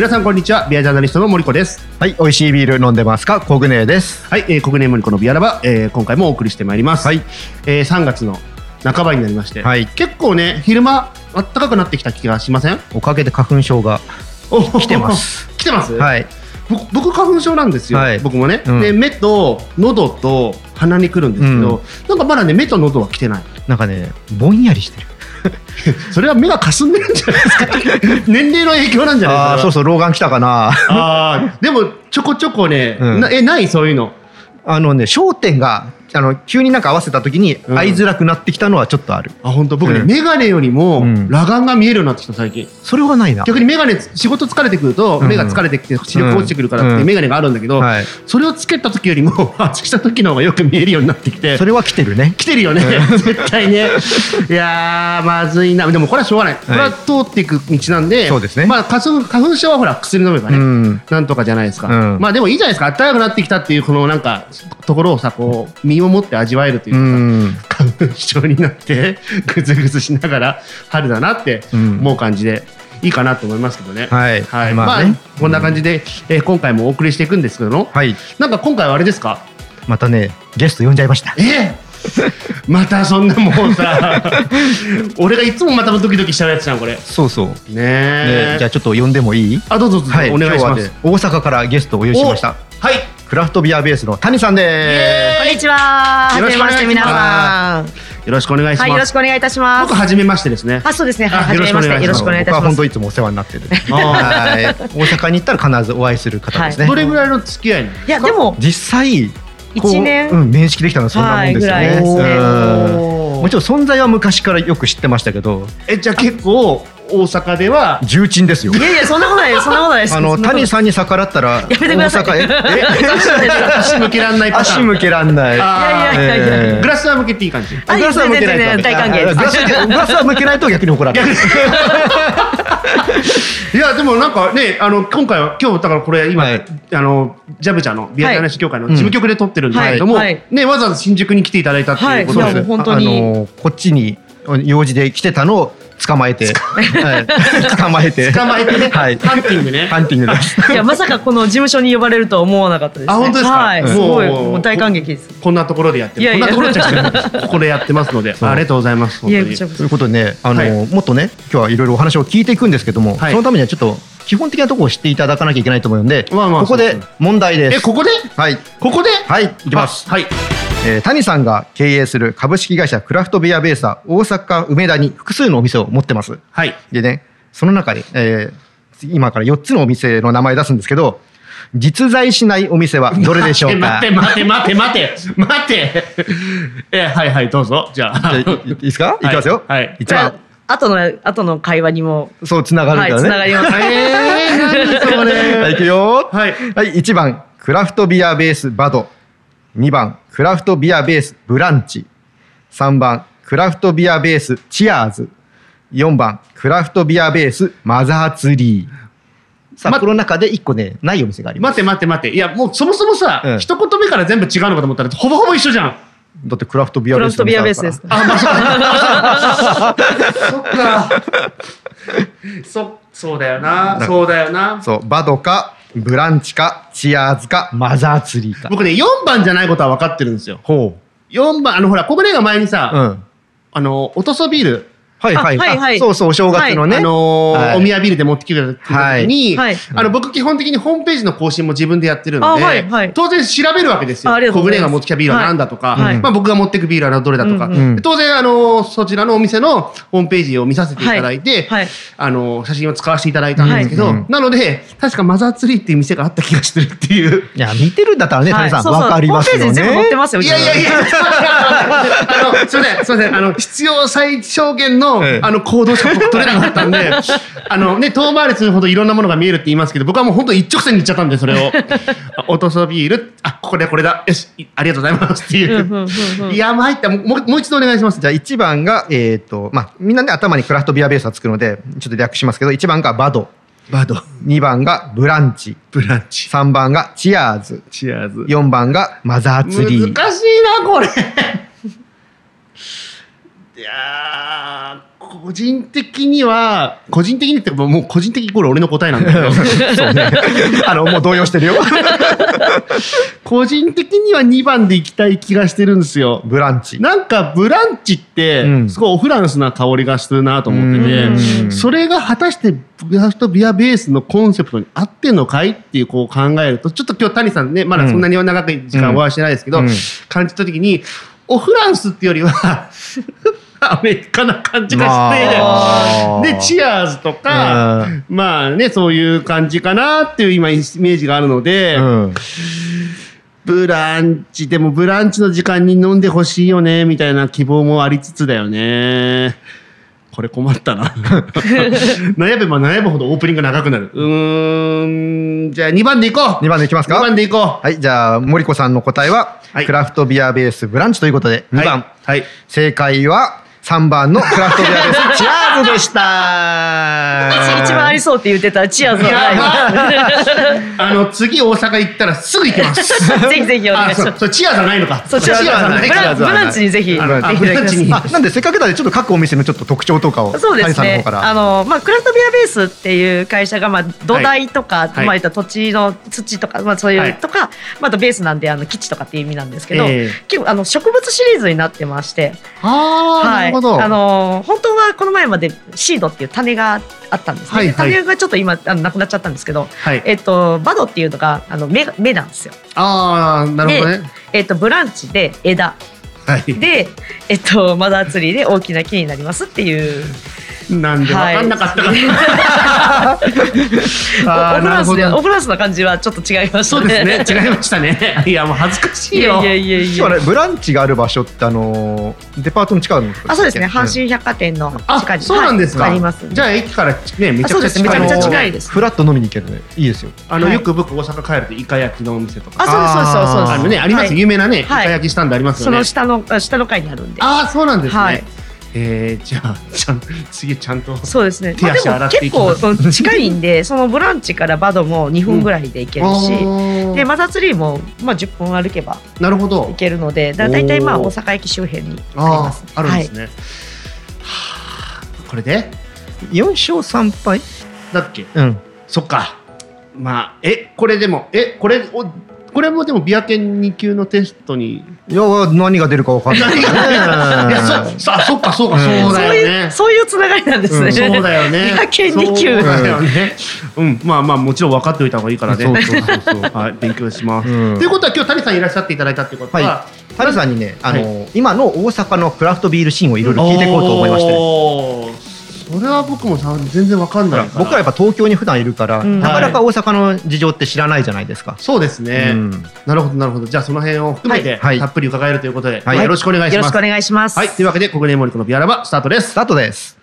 皆さんこんにちは。ビアジャーナリストの森子です。はい、美味しいビール飲んでますか、コグネです。はい、えー、国年森子のビアラバ、えー、今回もお送りしてまいります。はい、えー、3月の半ばになりまして、はい。結構ね昼間暖かくなってきた気がしません？おかげで花粉症が。お来てます。来てます、はい、僕僕花粉症なんですよ、はい。僕もね、うん。で目と喉と鼻に来るんですけど、なんかまだね目と喉は来てない。なんかね、ぼんやりしてる。それは目が霞んでるんじゃないですか。年齢の影響なんじゃないですか。そうそう、老眼来たかな。あーでもちょこちょこね、うん。なえない？そういうの。あのね、焦点が、あの、急になんか合わせた時に、うん。合いづらくなってきたのはちょっとある。あ本当。僕ね、うん。眼鏡よりもうん。裸眼が見えるようになってきた最近。それはないな。逆に眼鏡仕事疲れてくるとうん。目が疲れてきて視力落ちてくるからって眼鏡があるんだけど、はい。それをつけた時よりも 外した時の方がよく見えるようになってきて。それは来てるね。来てるよね。絶対ね。いやーまずいな。でもこれはしょうがない、これは通っていく道なんでそうですね。まあ花粉花粉症はほら薬飲めばね、うん。なんとかじゃないですか、うん。まあでもいいじゃないですか。暖かくなってきたっていうこのなんかところをさこう身をもって味わえるといううか。花粉症になってぐずぐずしながら春だなってうん。思う感じでいいかなと思いますけどね。はい。はい、まあ、まあねこんな感じで、えー今回もお送りしていくんですけども、はい。なんか今回はあれですか？またね、ゲスト呼んじゃいました。え？またそんなもうさ。俺がいつもまたドキドキしちゃうやつじゃんこれ。ねそうそう。え。ね、じゃあちょっと呼んでもいい？あどうぞどうぞ、はい、お願いします。大阪からゲストをお呼びしました。はいクラフトビアベースの谷さんでこんにちは。よろしくお願いしますはじめまして皆さん。よろしくお願いします、はい、よろしくお願いいたします僕。初めましてですねあ、そうですね。あはい、はじめまして。よろしす。くお願いいたします僕は本当。いつもお世話になってる。あはい、大阪に行ったら必ずお会いする方ですね。どれぐらいの付き合いいや、でも、実際一年うん、面識できたのはそんなもんですよね。もちろん存在は昔からよく知ってましたけど、えじゃあ結構大阪では重鎮ですよ。い。やいや、そんなことない。そんなことないです。あの谷さんに逆らったらやめてください。大阪へ。え足向けらんない足向けらんない。いやいやいやいや。えーグラスは向けていい感じ。あグラスは向けないと大歓迎です。グラスは向けないと逆に怒られる。いやでもなんかねあの今回は今日だからこれ今、はい。あのジャブチャのビアジャーナリスト協会の事務局で撮ってるんですけれども、はい。はい。ねわざわざ新宿に来ていただいたっていうことで、はい本当に。あのこっちに用事で来てたのを捕まえて、はい。捕まえて、捕まえてね、はい、ハンティングね。ハンティングです。いや、まさかこの事務所に呼ばれるとは思わなかったです、ね。あ本当ですか？はい、すごい、もう大感激です。こんなところでやってるいやいや。こんなところじゃなくて ここでやってますのでありがとうございます本当に。ということでね、あの、はい。もっとね、今日はいろいろお話を聞いていくんですけども、はい。そのためにはちょっと基本的なところを知っていただかなきゃいけないと思うので、まあまあここで問題です。えここで？はい、ここで？はい、いきます。はいえー谷さんが経営する株式会社クラフトビアベーサー大阪梅田に複数のお店を持ってます。はい。でね、その中に、えー今から4つのお店の名前出すんですけど、実在しないお店はどれでしょうか？待って待って待って待って待って。えはいはいどうぞ。じゃあ。じゃあいいいいですか、い、きますよ。はい。一番、後の、後の会話にも、そう、つながるはい、からね。つながります。えー、何それ。はい、いくよ。はい。はい、1番、クラフトビアベースバド。2番、クラフトビアベースブランチ。3番、クラフトビアベースチアーズ。4番、クラフトビアベースマザーツリー。さあ、まこの中で1個ね、ないお店があります。待って待って待っていやもうそもそもさ、うん一言目から全部違うのかと思ったらほぼほぼ一緒じゃんだってクラフトビアベースビアベースです。あまあそっかそそうだよなそうだよなそう、バドか、ブランチか、チアーズか、マザーツリーか。僕ね4番じゃないことは分かってるんですよほ4番あのほらここねが前にう。さ、うん。あのおとそビールはいはい。あはいはい。あそうそう、お正月のね。あのーはい。お宮ビールで持ってきてくれた時に、はい。あの僕基本的にホームページの更新も自分でやってるので、あはいはい。当然調べるわけですよ。小舟が持ってきたビールは何だとか、はい。まあ、僕が持ってくビールはどれだとか、当然、あのーそちらのお店のホームページを見させていただいて、はいはい。あのー写真を使わせていただいたんですけど、なので確かマザーツリーっていう店があった気がしてるっていう。いや、見てるんだったらね、谷さん、わかりますよホームページに全部載ってね。ますよ。いやいやいや、あの、すみません、すみません、あの、必要最小限の、ええあの、行動しか僕取れなかったんで、あの、ね、遠回りするほどいろんなものが見えるって言いますけど、僕はもう本当一直線に言っちゃったんで、それを。あオトソビール、あ、これこれだ、よし、いありがとうございますっていう。いや、参った、もう、もう一度お願いします。じゃあ1番が、えっ、と、まあ、みんなね、頭にクラフトビアベースはつくので、ちょっと略しますけど、1番がバド。バド、2番がブランチ。ブランチ、3番がチアーズ。チアーズ。4番がマザーツリー。難しいな、これ。いやー、個人的には個人的にってもう個人的イコール俺の答えなんだけど そうね。あの、もう動揺してるよ。個人的には2番でいきたい気がしてるんですよ。ブランチ。なんかブランチってうんすごいオフランスな香りがするなと思ってて、うんそれが果たしてクラフトビアベースのコンセプトに合ってんのかいっていうこう考えるとちょっと今日谷さんねまだそんなに長く時間お会いしてないですけど、うん感じた時にオフランスっていうよりはアメリカな感じがして。で、チアーズとか、まあね、そういう感じかなっていう今イメージがあるので、うん。ブランチ、でもブランチの時間に飲んでほしいよね、みたいな希望もありつつだよね。これ困ったな。悩めば悩むほどオープニングが長くなる。うーん、じゃあ2番でいこう2番でいきますか？2番でいこうはい、じゃあ、森子さんの答えは、はいクラフトビアベースブランチということで、2番。はい。はい。正解は、3番のクラフトビアベースチアーズでした。一番ありそうって言ってたチアーズはないあの、次大阪行ったらすぐ行きます。ぜひぜひお願あ、いします。チアじゃないのか。そうチアーズはない。ブランブランチにぜひブランチに。あなんでせっかくなんでちょっと各お店のちょっと特徴とかをそうですね。谷さんの方。から。あのまあクラフトビアベースっていう会社がまあ土台とか、はいまあ土地の土とかまあそういう、はい。とか、まああとベースなんであの基地とかっていう意味なんですけど、ええ。結構あの植物シリーズになってまして、ああ、なるほど。あの本当はこの前までシードっていう種があったんですね。はいはい種がちょっと今あのなくなっちゃったんですけど、はい。えっとバドっていうのがあの芽が芽なんですよ。ああ、なるほどね。えっとブランチで枝はい。でえっとマザーツリーで大きな木になりますっていう。なんで分かんなかったかはい な。あオーフランスでなるほどオフランスな感じはちょっと違いましたそうですね。違いましたね。いや、もう恥ずかしいよ。いやいやいやねブランチがある場所ってあのーデパートの近くあそうですね。阪ん神百貨店のあ近、にそうなんですか。はいあります。じゃあ駅からね、めちゃくちゃ近いめちゃめちゃの近いですフラット飲みに行けるのでいいですよあの、はいよく僕大阪帰るとイカ焼きのお店とか。あそうですそうですそうです。あのね、あります。はい有名なね、イカはい焼きスタンドありますよねその。下のあ下の階にあるんで。ああ、そうなんですはいね。えー、じゃあ、ちゃん、次ちゃんと。そうですね。手まあでも足洗ってい結構うん近いんで、そのブランチからバドも2分ぐらいで行けるし、あーでマザーツリーもまあ10分歩けばなるほど行。けるので、だ大体まあ大阪駅周辺にありあます。あ、あるんですね。はあ、これで？4勝3敗？だっけ？うんそっか。まあ、え、これでも、え、これ、おこれもでもビア研2級のテストに。いや何が出るか分かんないいや、そ、さ、そっか、そうか、うんそうだそういうよね。そういうつながりなんですね。うんそうだよね。ビア研二級そうだよね。うん、まあまあ、もちろん分かっておいた方がいいからね。そうそうそうそうはい、勉強します。うんということは、今日谷さんいらっしゃっていただいたっていうことは。は谷さんにねあのー今の大阪のクラフトビールシーンをいろいろ聞いていこうと思いましてそれは僕もさ、全然分かんないから。僕らやっぱ東京に普段いるから、うんなかなか大阪の事情って知らないじゃないですか。そうですね。うんなるほど、なるほど。じゃあ、その辺を含めて、はいたっぷり伺えるということで、はいよろしくお願いします。よろしくお願いします。はい、というわけで、国連森子のビアラバスタートですス。タートです。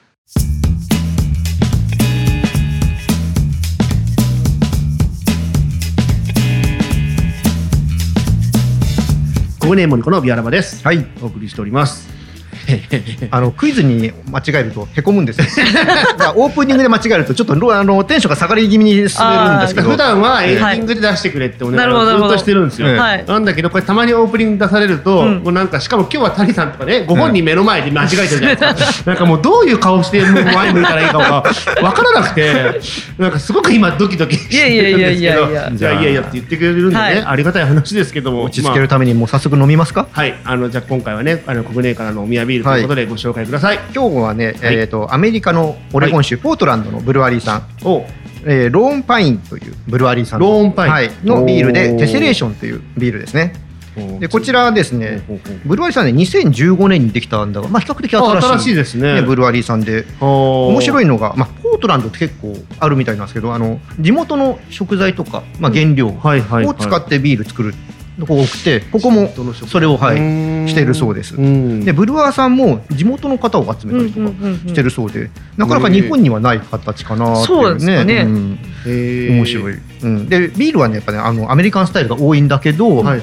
国連森子のビアラバです。はい。お送りしております。あのクイズに間違えるとへこむんですよ。オープニングで間違えるとちょっとロあのテンションが下がり気味に滑るんですけど。普段はエンディングで出してくれってお願いをずっとしてるんですよ。うんはい。なんだけど、これたまにオープニング出されると、うんもうなんか、しかも今日は谷さんとかね、ご本人目の前で間違えてるじゃないですか。なんかもうどういう顔してもう前向いたらいいかがわからなくて、なんかすごく今ドキドキしてるんですけど、いやいやいやいやいやじゃあいやいやって言ってくれるんでね、はいありがたい話ですけども、落ち着けるためにもう早速飲みますか？はい、あのじゃあ今回はね、あの国内からのお宮ビールということでご紹介ください。今日はね、えっ、とアメリカのオレゴン州ポートランドのブルワリーさん、お、えーローンパインというブルワリーさんのローンパイン。はい、のビールでテセレー。ションというビールですね。でこちらはですね、ブルワリーさんね2015年にできたんだが、まあ比較的新しいですね。ブルワリーさんで。面。白いのが、まあ、ポートランドって結構あるみたいなんですけどあの地元の食材とか、まあ、原料はいはい、はい。を使ってビール作るとこ多くてここもそれを、はい、してるそうです。うん。でブルワーさんも地元の方を集めたりとかしてるそうで、なかなか日本にはない形かなってそいううねですかね。ん。へー。面白い、うん、でビールはねやっぱねあのアメリカンスタイルが多いんだけど、はいはい。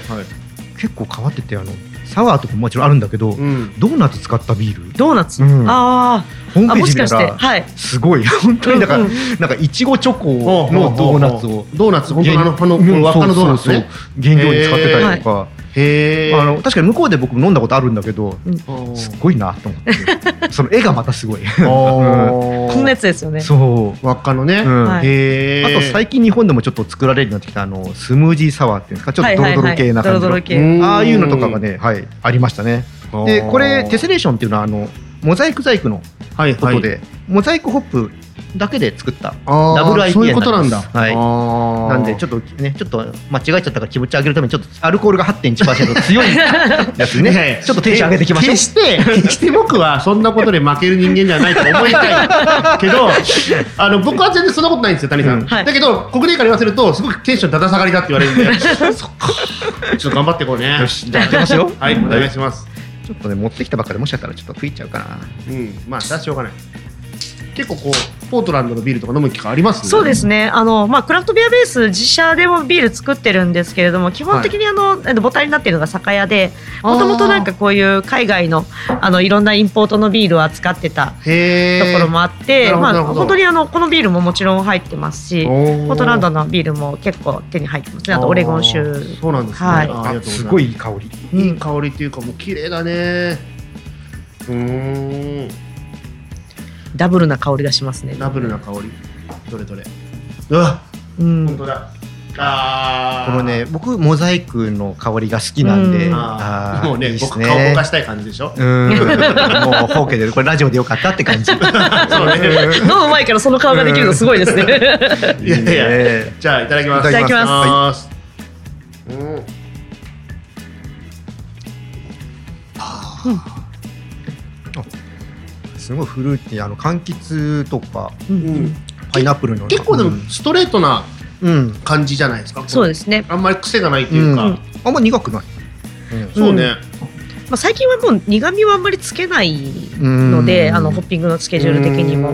結構変わっててあのサワーとかももちろんあるんだけど、うん。ドーナツ使ったビール？ドーナツ？うん。あー。あ、ホームページ見たらはい。すごい。本当にだから、うんうん。なんかいちごチョコのドーナツを。ドーナツ本当のあのあのうん輪っかのドーナツね。そうそうそう原料に使ってたりとか、へえあの確かに向こうで僕飲んだことあるんだけどすっごいなと思って。その絵がまたすごい。ここんなやつですよね。そう、輪っかのね、うん。はい。へえあと最近日本でもちょっと作られるようになってきたあのスムージーサワーっていうんですかちょっとドロドロ系な感じの、ああいうのとかがね、はい、ありましたね。でこれテセレーションっていうのはあのモザイク細工のはいはい。ことで、モザイクホップだけで作ったダブル IPA そういうことなんだ。はい。なんでちょっとねちょっと間違えちゃったから気持ち上げるためにちょっとアルコールが8.1%強いやつね。ちょっとテンション上げていきましょう。決して決して僕はそんなことで負ける人間じゃないと思いたいけど あの僕は全然そんなことないんですよ谷さん、うん。はい。だけどここでから言わせるとすごくテンションだだ下がりだって言われるんで。そっか。ちょっと頑張っていこうね。よしじゃあいきますよ。はいお願いします。ちょっとね持ってきたばっかでもしかしたらちょっと吹いちゃうかな。うん。まあ出しようがない結構こうポートランドのビールとか飲む機会ありますそうですね。あのまあクラフトビアベース自社でもビール作ってるんですけれども、基本的にあの、えっと母体になっているのが酒屋で、もともとなんかこういう海外のあのいろんなインポートのビールを扱ってたところもあって、まあ本当にあのこのビールももちろん入ってますし、ポートランドのビールも結構手に入ってますね。あとオレゴン州。そうなんですね、はい。あありがとうございますすごいいい香り。いい香りっていうかもう綺麗だね。うーんダブルな香りがしますね。ダブルな香り。どれどれ。うわ。うん。本当だ。あー。このね僕モザイクの香りが好きなんで、うん。あー。もうねいいっす僕顔ぼかしたい感じでしょ？うん。もうほうけでこれラジオでよかったって感じ。そうね。飲む前からその顔ができるのすごいですね。いやいや。じゃあいただきます。いただきますすごいフルーティーあの柑橘とかうんパイナップルの結構でもストレートなうん、感じじないですか？そうですね。あんまり癖がないっていうか、うん。あんま苦くない、そうね、まあ最近はもう苦味はあんまりつけないうん。ので、あのホッピングのスケジュール的にも。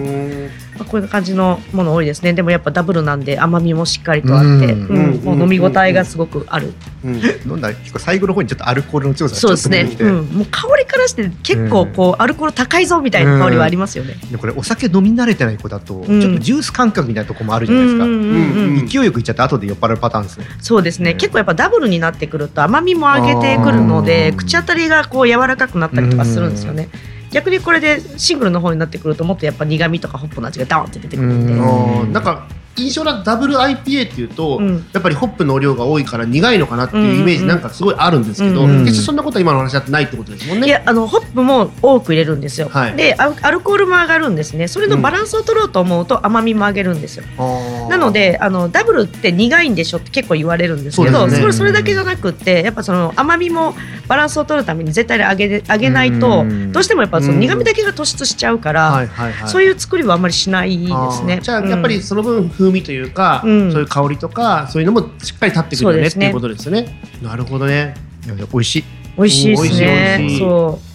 うんまあ、こういう感じのもの多いですね。でもやっぱダブルなんで甘みもしっかりとあって、うん。うんうん。もう飲み応えがすごくある。うん。飲ん。だら結構最後の方にちょっとアルコールの強さがそうですね。うん、もう香りからして結構こうアルコール高いぞみたいな香りはありますよね。でこれお酒飲み慣れてない子だと、ん。ちょっとジュース感覚みたいなとこもあるじゃないですか、うん。うん。うん。うん。勢いよくいっちゃって後で酔っ払うパターンですねそうですね、うん。結構やっぱダブルになってくると甘みも上げてくるので口当たりがこう柔らかくなったりとかするん。ですよね。逆にこれでシングルの方になってくるともっとやっぱ苦味とかホップの味がダーンって出てくるんで、うん。なんか印象なダブル IPA っていうと、うん。やっぱりホップの量が多いから苦いのかなっていうイメージなんかすごいあるんですけど、うんうん決してそんなことは今の話だってないってことですもんね。いやあのホップも多く入れるんですよ、はい。でアルコールも上がるんですね。それのバランスを取ろうと思うと甘みも上げるんですよ。あー。なのであのダブルって苦いんでしょって結構言われるんですけどそ,、ね。れそれだけじゃなくってやっぱその甘みもバランスを取るために絶対に上げで上げないとうん。どうしてもやっぱその苦味だけが突出しちゃうから、そういう作りはあんまりしないですね。じゃあやっぱりその分風味というか、うんそういう香りとかそういうのもしっかり立ってくるよねねっていうことですよね。なるほどね。美味しい美味しいですね味しい。そう。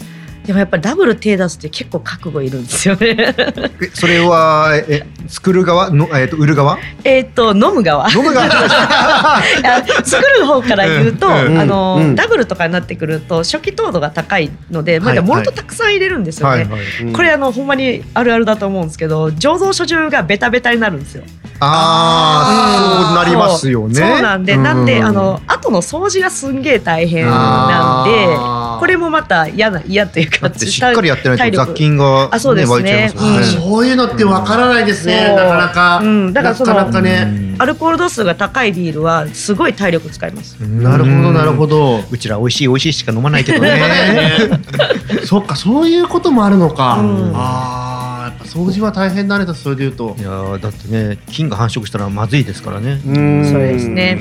でもやっぱりダブル手出すって結構覚悟いるんですよね。えそれはえ作る側の、えっと売る側？えっと飲む側。飲む側。あ作る方から言うと、うんあの、うんダブルとかになってくると初期糖度が高いので、まあはい。モルトたくさん入れるんですよね。これあのほんまにあるあるだと思うんですけど醸造所中がベタベタになるんですよ。ああそうなりますよね。そうなんで、なんであの後の掃除がすんげえ大変なんでこれもまた嫌な嫌というかだってしっかりやってないと雑菌が、あそうですね。湧いちゃいますもんね。うん。そういうのってわからないですね、そうなかなか。うん。だからそのなかなかね。うん。アルコール度数が高いビールはすごい体力使います。なるほどなるほど。ど。うちら美味しい美味しいしか飲まないけどね。そっかそういうこともあるのか。うん。ああやっぱ掃除は大変だねそれで言うと。い。やーだってね菌が繁殖したらまずいですからね。うん。そうですね。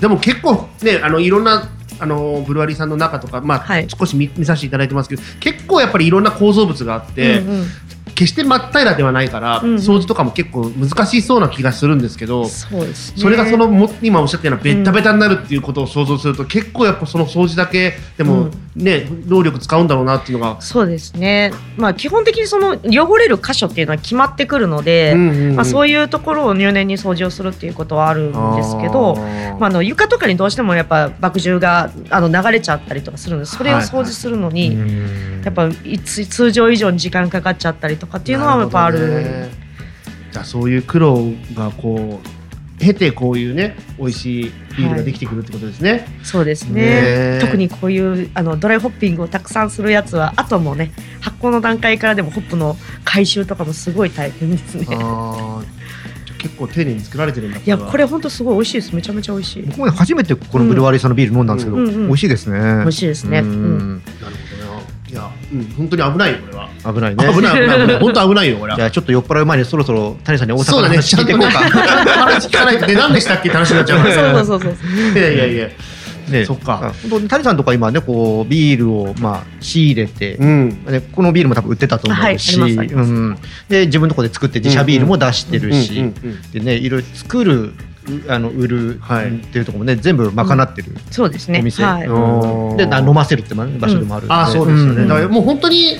でも結構ねあのいろんなあのブルワリーさんの中とかまあ、はい。少し見見させていただいてますけど結構やっぱりいろんな構造物があって、うんうん決して真っ平らではないから、うんうん掃除とかも結構難しそうな気がするんですけど、そうですね。それがそのも今おっしゃったようなベッタベタになるっていうことを想像すると、結構やっぱその掃除だけでもね、労力使うんだろうなっていうのが、そうですね。まあ基本的にその汚れる箇所っていうのは決まってくるので、まあそういいうところを入念に掃除をするっていうことはあるんですけど。まあ、あの床とかにどうしてもやっぱ麦汁があの流れちゃったりとかするのでそれを掃除するのに、やっぱいつ通常以上に時間かかっちゃったりとかっていうのはやっぱある。じゃあそういう苦労がこう経てこういうね美味しいビールができてくるってことですね。そうですねね特にこういうあのドライホッピングをたくさんするやつはあともね発酵の段階からでもホップの回収とかもすごい大変ですね。結構丁寧に作られてるんだいやこれは本当すごい美味しいですめちゃめちゃ美味しい僕もね初めてこのブルワリーさんのビール飲んだんですけど、うんうんうん美味しいですね。美味しいですね。ううんんなるうん、本当に危ないよこれは。危ないね。危ない危ない危ない本当危ないよこれはじゃ。あちょっと酔っ払う前にそろそろ谷さんに大阪のそうだね、話聞いていこうか。話聞かない何でしたっけって話になっちゃうから。そうそうそうそう。いやいやいや。ねそっか。本当に谷さんとか今ねこうビールをまあ仕入れて、うん。ね、このビールも多分売ってたと思うし、はいありますありますうん、で自分のところで作って自社ビールも出してるし、でねいろいろ作るうあの売るはい。っていうところもね全部賄ってる、そうですね。お店。でな飲ませるって場所でもあるんで、ああ、そうですよね。ん。だからもう本当に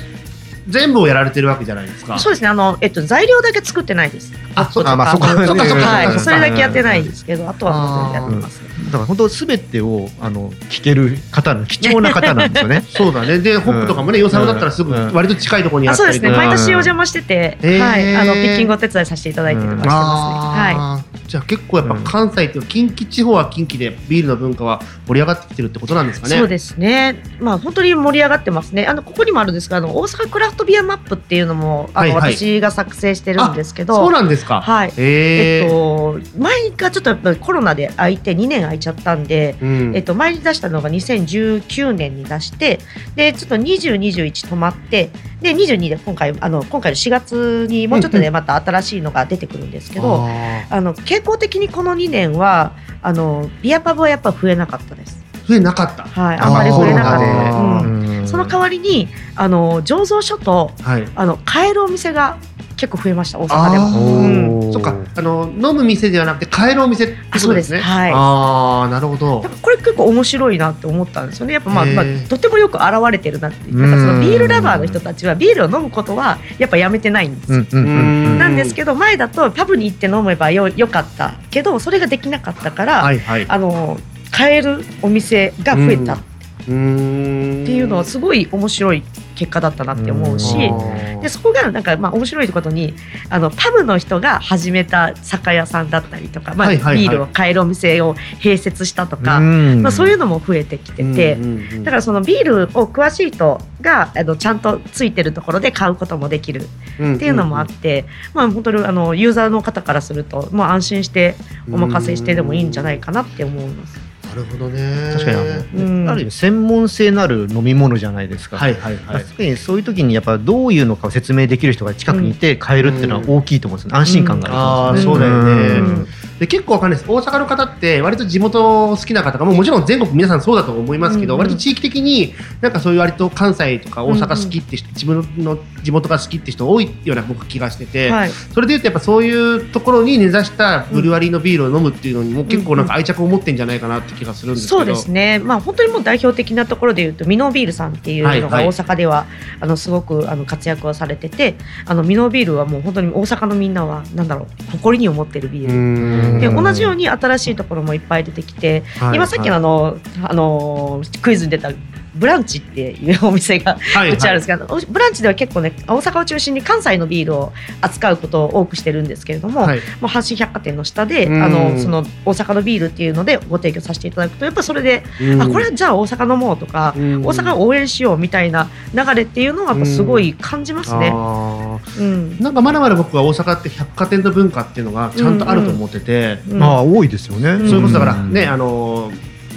全部をやられてるわけじゃないですか。そうですね。あのえっと材料だけ作ってないです。あそうあまあそこはねそっかそっかはい。それだけやってないですけど、あとはやってますね。だから本当すべてをあの聞ける方の貴重な方なんですよね。そうだね。で、ホップとかもね、洋佐野だったらすぐうん割と近いところにああそうですね。ったりとか。毎年お邪魔してて、はい。あのピッキングお手伝いさせていただいてるのはしてますね。はあーじゃあ結構やっぱ関西っていうか近畿地方は近畿でビールの文化は盛り上がってきてるってことなんですかい。ね。そうですね。まあ本当に盛り上がってますね。あのここにもあるんですが、あの大阪クラフトビアマップっていうのもあの、はいはい私が作成してるんですけど、そうなんですか。はい。へえ。えっと前がちょっとやっぱりコロナで空いて2年空いちゃったんで。うんえっと、前に出したのが2019年に出してでちょっと2021止まってで22で今回あの今回の4月にもうちょっとでまた新しいのが出てくるんですけど、ああの傾向的にこの2年はあのビアパブはやっぱ増えなかったです。ー増えなかった。はい、ああんまり増えなかった。うんその代わりにあの醸造所とはい。あの買えるお店が結構増えました大阪であも。ーうんそっか、あの飲む店ではなくて買えるお店ってことですね。あそうですはいああ、なるほどこれ結構面白いなって思ったんですよね。やっぱまあ、まあ、とてもよく現れてるなってなんかそのビールラバーの人たちはビールを飲むことはやっぱやめてないんですよ。うんうんうんうんなんですけど前だとパブに行って飲めばよよかったけどそれができなかったから、はいはい。あの買えるお店が増えたっうーん。ていうのはすごい面白い結果だったなって思うし。でそこがなんかまあ面白いことにあのパブの人が始めた酒屋さんだったりとか、まあビールを買えるお店を併設したとか、うん。まあ、そういうのも増えてきてて、だからそのビールを詳しい人があのちゃんとついてるところで買うこともできるらっていうのもあって、まあ本当にあのユーザーの方からすると、まあ、安心してお任せしてでもいいんじゃないかなって思います。なるほどね。確かにあの、うんある意味専門性のある飲み物じゃないですか。はいはいはい。確かにそういう時にやっぱどういうのかを説明できる人が近くにいて買えるっていうのは大きいと思うんですよ、安心感があると思んですうんあーそうだよねんで結構わかんないです。大阪の方って割と地元好きな方がもうもちろん全国皆さんそうだと思いますけど、うんうん。割と地域的になんかそういう割と関西とか大阪好きって人、自分の地元が好きって人多いような僕気がしてて、はい、それでいうとやっぱそういうところに根ざしたブルワリーのビールを飲むっていうのにも結構なんか愛着を持ってんじゃないかなって気がするんですけど、そうですね、まあ、本当にもう代表的なところでいうとミノービールさんっていうのがはいはい。大阪では、あのすごくあの活躍をされててあのミノービールはもう本当に大阪のみんなはなんだろう誇りに思ってるビール。でうん。同じように新しいところもいっぱい出てきて、はい。今さっきのあの、あのクイズに出たブランチっていうお店がはいうちあるんですけど、ブランチでは結構ね大阪を中心に関西のビールを扱うことを多くしてるんですけれども、はい。もう阪神百貨店の下で、うん。あのその大阪のビールっていうのでご提供させていただくとやっぱそれで、うん。あこれはじゃあ大阪飲もうとか、うん。大阪を応援しようみたいな流れっていうのはやっぱすごい感じますね。うん。なんかまだまだ僕は大阪って百貨店の文化っていうのがちゃんとあると思ってて、うん。まあ多いですよね、うん。それこそだからね、うん。あの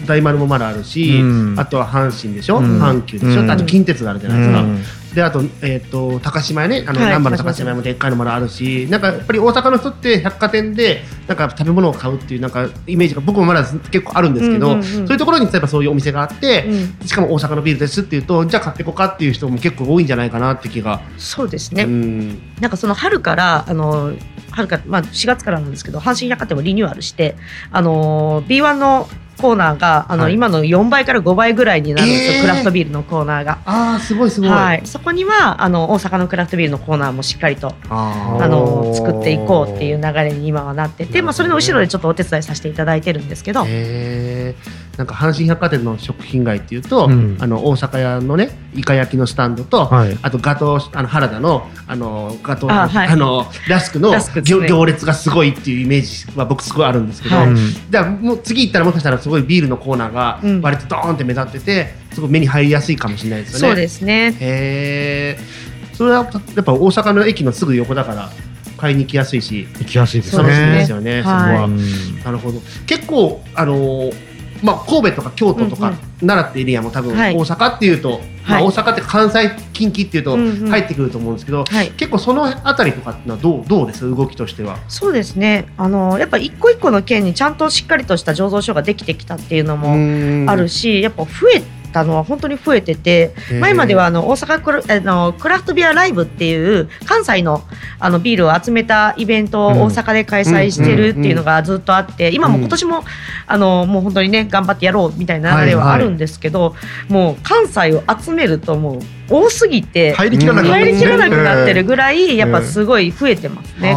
大丸もまだあるし、うん。あとは阪神でしょ、うん。阪急でしょ、うん。あと近鉄があるじゃないですか、うん。であと,、えー、と高島屋ね。あの、はい難波の高島屋。もでっかいのまだあるしなんかやっぱり大阪の人って百貨店でなんか食べ物を買うっていうなんかイメージが僕もまだ結構あるんですけど、うんうんうんそういうところに例えばそういうお店があって、うん。しかも大阪のビールですっていうとじゃあ買ってこうかっていう人も結構多いんじゃないかなって気が、そうですね、うん。なんかその春からあの春から、まあ、4月からなんですけど阪神百貨店もリニューアルしてあの B1 のコーナーがあの、はい。今の4倍から5倍ぐらいになるんですよ、えークラフトビールのコーナーが。ああすごいすごい、はい、そこにはあの大阪のクラフトビールのコーナーもしっかりとあの作っていこうっていう流れに今はなってて、まあ、それの後ろでちょっとお手伝いさせていただいてるんですけど、へーなんか阪神百貨店の食品街っていうと、うん。あの大阪屋のねイカ焼きのスタンドと、はい。あとガトーあの原田のあのガトーあはい。のラスクのラスクですね。行行列がすごいっていうイメージは僕すごいあるんですけど、はい。だからもう次行ったらもしかしたらすごいビールのコーナーがうん。割とドーンって目立っててすごい目に入りやすいかもしれないですよね。そうですね。へえそれはやっぱ大阪の駅のすぐ横だから買いに行きやすいし行きやすいです楽しみでねすよね、はい。そこは。うん。なるほど。結構あのーまあ、神戸とか京都とか、奈良ってエリアも多分はい大阪っていうと、まあ、はい大阪って関西近畿っていうと入ってくると思うんですけど、はい結構そのあたりとかっていうのはどうどうです？動きとしては。そうですね。あのやっぱ一個一個の県にちゃんとしっかりとした醸造所ができてきたっていうのもあるし、やっぱ増えたのは本当に増えてて前まではあの大阪クラあのクラフトビアライブっていう関西のあのビールを集めたイベントを大阪で開催してるっていうのがずっとあって今も今年もあのもう本当にね頑張ってやろうみたいな流れはあるんですけどもう関西を集めるともう多すぎて入りきらなくなって入りきらなくなってるぐらいやっぱうんすごい増えてますね。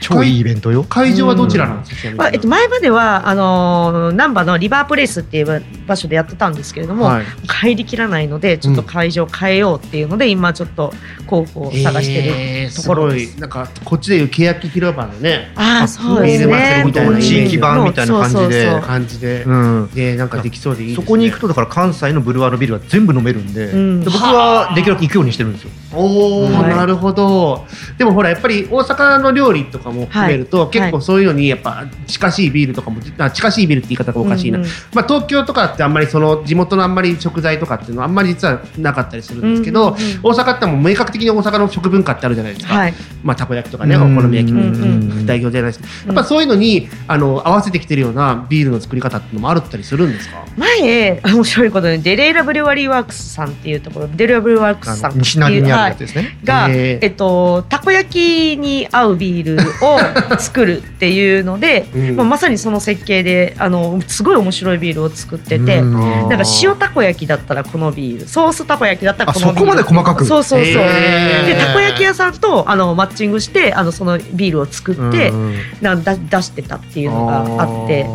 超いいイベントよ。会場はどちらなんですか、まあえっと、前まではあのー難波のリバープレイスっていう場所でやってたんですけれども、はい。入りきらないのでちょっと会場変えようっていうので、今ちょっと候補を探してる、えーところすです。ごい。なんかこっちでいう欅広場のねああそうですね。地域版みたいな感じで感じで、うん。でなんかできそうでいいですね。そこに行くとだから関西のブルワールビールは全部飲めるんで,、うん。で僕はできるだけ行くようにしてるんですよ。おお、はい。なるほど。でもほらやっぱり大阪の料理とかも含めると、はい。結構そういうのにやっぱ近しいビールとかもあ近しいビールって言い方がおかしいな、うんうん。まあ、東京とかってあんまりその地元のあんまり食材とかっていうのはあんまり実はなかったりするんですけど、うんうんうん。大阪ってもう明確的に大阪の食文化ってあるじゃないですか、はい。まあ、たこ焼きとかねうんお好み焼きもうんうん代表じゃないですけど、やっぱそういうのにあの合わせてきてるようなビールの作り方っていうのもあるったりするんですか？前面白いことに Derailleur Brewery Works さんっていうところ Derailleur Brew Works さんあの西成にあるやつですね。が、えっと、たこ焼きに合うビールを作るっていうので、うん。まあ、まさにその設計であのすごい面白いビールを作ってて、うん。なんか塩たこ焼きだったらこのビールソースたこ焼きだったらこのビール。あそこまで細かく？そうそうそうでたこ焼き屋さんとあのマッチングしてあのそのビールを作って、うん。なんだ出してたっていうのがあって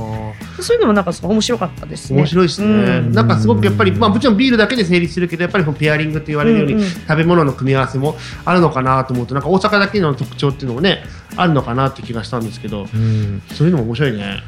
そういうのもなんかすごい面白かったですね。面白いですね、うん。なんかすごくやっぱり、まあ、もちろんビールだけで成立するけどやっぱりこのペアリングって言われるように、うん。うん食べ物の組み合わせもあるのかなと思うとなんか大阪だけの特徴っていうのもねあるのかなって気がしたんですけどうん。そういうのも面白いね。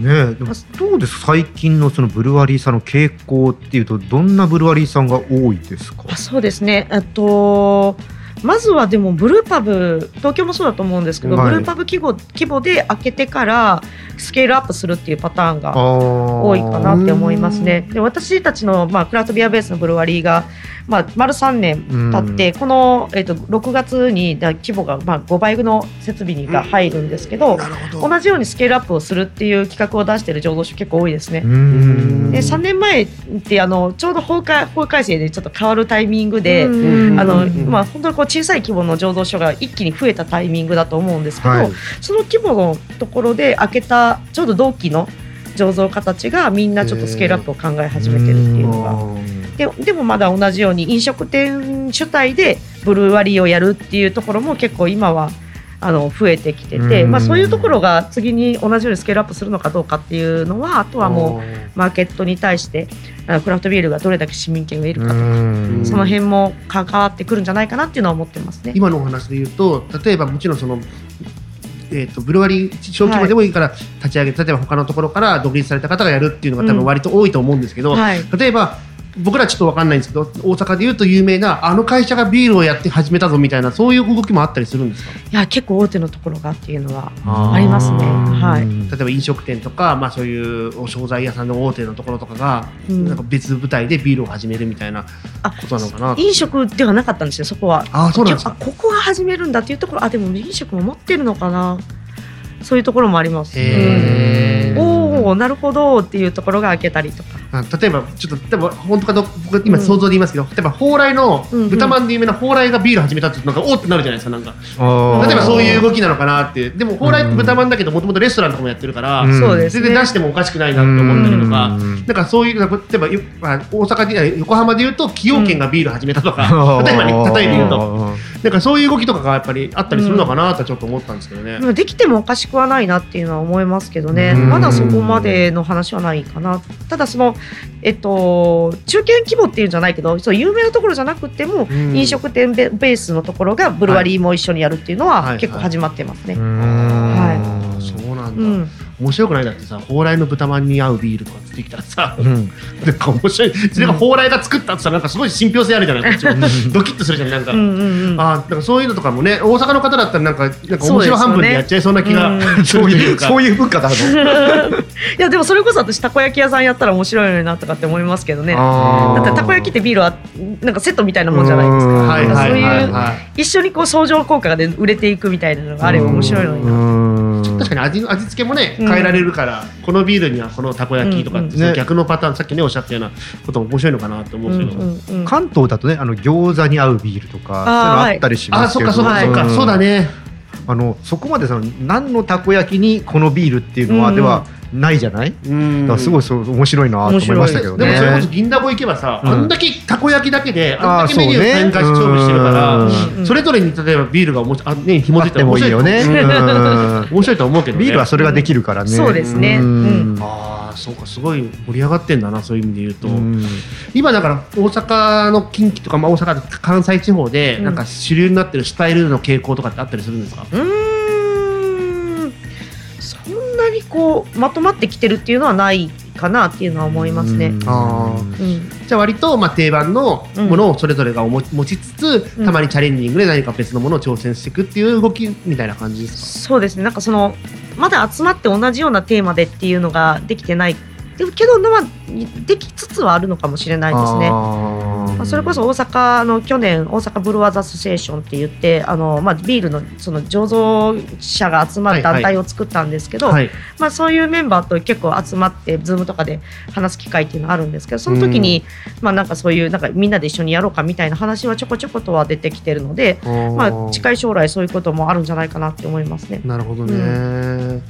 ねえでもどうです最近のそのブルワリーさんの傾向っていうとどんなブルワリーさんが多いですか？あそうですね。えっとまずはでもブルーパブ東京もそうだと思うんですけど、はい。ブルーパブ規模規模で開けてからスケールアップするっていうパターンが多多いかなって思いますね。で私たちの、まあ、クラフトビアベースのブルワリーが、まあ、丸3年経って、この、えっと6月にだ規模が、まあ、5倍の設備にが入るんですけど、ど。同じようにスケールアップをするっていう企画を出している醸造所結構多いですね。うん。で3年前ってあのちょうど法改法改正でちょっと変わるタイミングで、うん。あのうん。まあ、本当にこう小さい規模の醸造所が一気に増えたタイミングだと思うんですけど、はいその規模のところで開けたちょうど同期の醸造家たちがみんなちょっとスケールアップを考え始めてるっていうのが。ででもまだ同じように飲食店主体でブルワリーをやるっていうところも結構今はあの増えてきてて、うん。まあ、そういうところが次に同じようにスケールアップするのかどうかっていうのはあとはもうマーケットに対してクラフトビールがどれだけ市民権を得るかとか、うん。その辺も関わってくるんじゃないかなっていうのは思ってますね。今のお話で言うと例えばもちろんそのえー、とブルワリー小規模でもいいから立ち上げて、例えば他のところから独立された方がやるっていうのが多分割と多いと思うんですけど、はい。例えば僕らちょっと分かんないんですけど大阪でいうと有名なあの会社がビールをやって始めたぞみたいなそういう動きもあったりするんですか？いや結構大手のところがっていうのはありますね。はい。例えば飲食店とか、まあ、そういうお惣菜屋さんの大手のところとかが、うんなんか別舞台でビールを始めるみたいなあことなのかな？飲食ではなかったんですよそこは。あそうなんですか？あここが始めるんだっていうところあでも飲食も持ってるのかな？そういうところもあります。へーうんおおなるほどっていうところが開けたりとか。あ例えばちょっと本当かどう僕今想像で言いますけど、例えば蓬莱のうんうん。豚まんで有名な蓬莱がビール始めたってなんかおーってなるじゃないですかなんか。例えばそういう動きなのかなって。でも蓬莱って豚まんだけどもともとレストランとかもやってるから、うん。そうですね。全然出してもおかしくないなって思ったりとか、うん。なんかそういう、例えば、よまあ、大阪で、横浜で言うと、崎陽軒がビール始めたとか、例えばね、例えで言うと、なんかそういう動きとかがやっぱりあったりするのかなとちょっと思ったんですけどね。でもできてもおかしくはないなっていうのは思いますけどね、うん。まだそこまでの話はないかな、ただその、えっと、中堅規模っていうんじゃないけど、そう有名なところじゃなくても、うん。飲食店ベベースのところがブルワリーも一緒にやるっていうのははい。結構始まってますね。あーそうなんだ、うん。面白くないだってさ蓬莱の豚まんに合うビールとかつってきたらさ、うん。なんか面白いそれが蓬莱が作ったってさなんかすごい信憑性あるじゃないですかこっちも。ドキッとするじゃんなんか、うんうんうん。あーなんかそういうのとかもね大阪の方だったらなんかなんか面白半分でやっちゃいそうな気がそうと いうそういう文化だの いやでもそれこそ私たこ焼き屋さんやったら面白いのになとかって思いますけどね。だってたこ焼きってビールはなんかセットみたいなもんじゃないですか。そうはいいうは一緒にこう相乗効果で売れていくみたいなのがあれば面白いのにな。確かに味味付けもねうん変えられるから、このビールにはこのたこ焼きとかって、ね。逆のパターンさっきねおっしゃったようなことも面白いのかなと思うんですけど、うんうんうん。関東だとねあの餃子に合うビールとかそういうのあったりしあますけど。そっかそっかそっか、ん。そうだね。あのそこまでその何のたこ焼きにこのビールっていうのはうん。ではないじゃない、うん。だからすごいそう面白いなと思いましたけどでもそれこそね。銀だこ行けばさ、うん。あんだけたこ焼きだけであんだけメニュー変化し勝負してるからそうねうん。それぞれに例えばビールがおもしあね紐あってもづいいいよね。面白いと思うけどね。ビールはそれができるからね。そうですね。うん。ああそうかすごい盛り上がってんだなそういう意味で言うと、うん。今だから大阪の近畿とか、まあ、大阪関西地方でうんなんか主流になってるスタイルの傾向とかってあったりするんですか、うんなにこうまとまってきてるっていうのはないかなっていうのは思いますね。うん。あー。うん。じゃあ割とまあ定番のものをそれぞれが持持ちつつ、うん。たまにチャレンジングで何か別のものを挑戦していくっていう動きみたいな感じですそうです。ねなんかそのまだ集まって同じようなテーマでっていうのができてないでけど、まあ、できつつはあるのかもしれないですね。まあ、それこそ大阪の去年大阪ブルワーズアソシエーションって言ってあの、まあ、ビールのその醸造者が集まる団体を作ったんですけど、はい。まあ、そういうメンバーと結構集まってズームとかで話す機会っていうのがあるんですけどその時に、まあ、なんかそういうなんかみんなで一緒にやろうかみたいな話はちょこちょことは出てきてるので、まあ、近い将来そういうこともあるんじゃないかなって思いますね。なるほどね、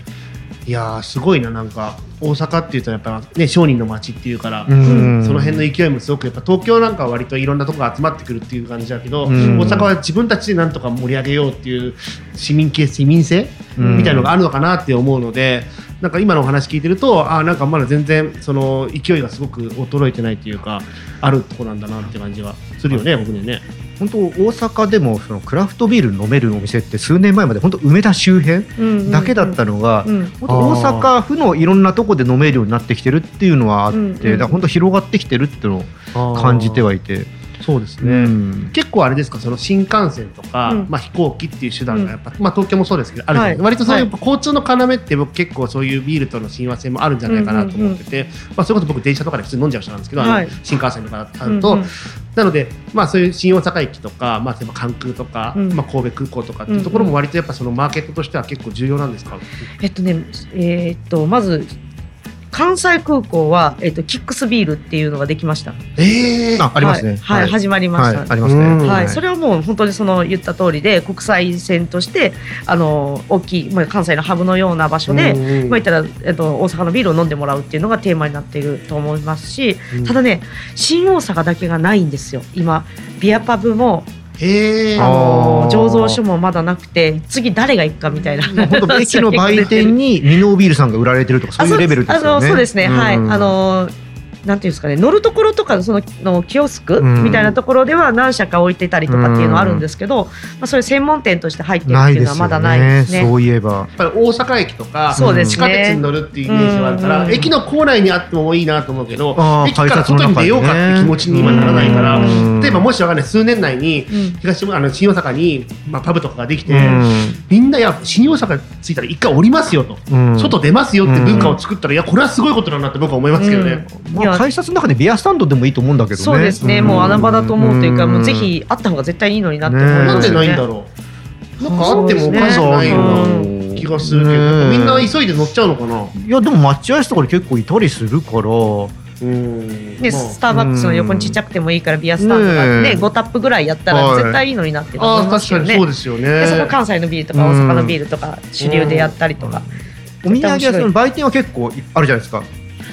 いやーすごいななんか大阪っていうとやっぱね商人の街っていうから、うん。その辺の勢いもすごくやっぱ東京なんかは割といろんなとこが集まってくるっていう感じだけど、うん。大阪は自分たちでなんとか盛り上げようっていう市民系市民性うんみたいのがあるのかなって思うので、なんか今のお話聞いてるとあーなんかまだ全然その勢いがすごく衰えてないっていうかあるとこなんだなって感じはするよね僕にはね。本当大阪でもそのクラフトビール飲めるお店って数年前まで本当梅田周辺だけだったのが、うん。本当大阪府のいろんなとこで飲めるようになってきてるっていうのはあって、うんうん。だから本当広がってきてるっていうのを感じてはいて、そうですね、うん。結構あれですかその新幹線とか、うん。まあ、飛行機っていう手段がやっぱ、まあ、東京もそうですけどあるじゃないはい。割とそういうは交通の要って僕結構そういうビールとの親和性もあるんじゃないかなと思ってて、まあ、それこそ僕電車とかで普通に飲んじゃう人なんですけど、はい。新幹線とかあると、うんうん。なので、まあ、そういう新大阪駅とか、まあ、例えば関空とか、うん。まあ、神戸空港とかっていうところも割とやっぱそのマーケットとしては結構重要なんですか、えっとね、えーっとまず関西空港は、えっと、キックスビールっていうのができました。えー。あありますね。はい、はい始まりました。はいありますね。うん。はい、それはもう本当にその言った通りで国際線としてあの大きい、まあ、関西のハブのような場所で、うん。まあ、言ったら、えっと、大阪のビールを飲んでもらうっていうのがテーマになっていると思いますし、うん。ただね新大阪だけがないんですよ。今ビアパブもへー。あの醸造所もまだなくて次誰が行くかみたいな。本当 駅の売店にミノービールさんが売られてるとかそういうレベルですよね。あのそうですね、はい。うん。あのなんていうんですかね乗るところとかのそののキオスクうん。みたいなところでは何社か置いてたりとかっていうのはあるんですけど、まあ、それ専門店として入ってるっていうのはまだないですね。そういえば。やっぱり大阪駅とか、地下鉄に乗るっていうイメージがあるから、うん。駅の構内にあってもいいなと思うけど駅から外に出ようかって気持ちに今ならないから、うん。例えばもしわかんない数年内にうん。東あの新大阪に、まあ、パブとかができて、うん。みんないや新大阪着いたら一回降りますよと、うん。外出ますよって文化を作ったら、いやこれはすごいことだなって僕は思いますけどね。いやまあ、改札の中でビアスタンドでもいいと思うんだけどね。そうですね、もう穴場だと思うというか、ん。もうぜひあった方が絶対いいのになって思いねなんでますよね。ないんだろう。なんかあってもおかしくないような気がするけど、ねみんな急いで乗っちゃうのかな？いやでも待合室とかで結構いたりするから。うん。で、まあ。スターバックスの横にちっちゃくてもいいからビアスタンドがねねえ5タップぐらいやったらはい。絶対いいのになってあ思いあますよね。確かにそうですよね。でその関西のビールとか大阪のビールとか主流でやったりとか、お土産屋さんの売店は結構あるじゃないですか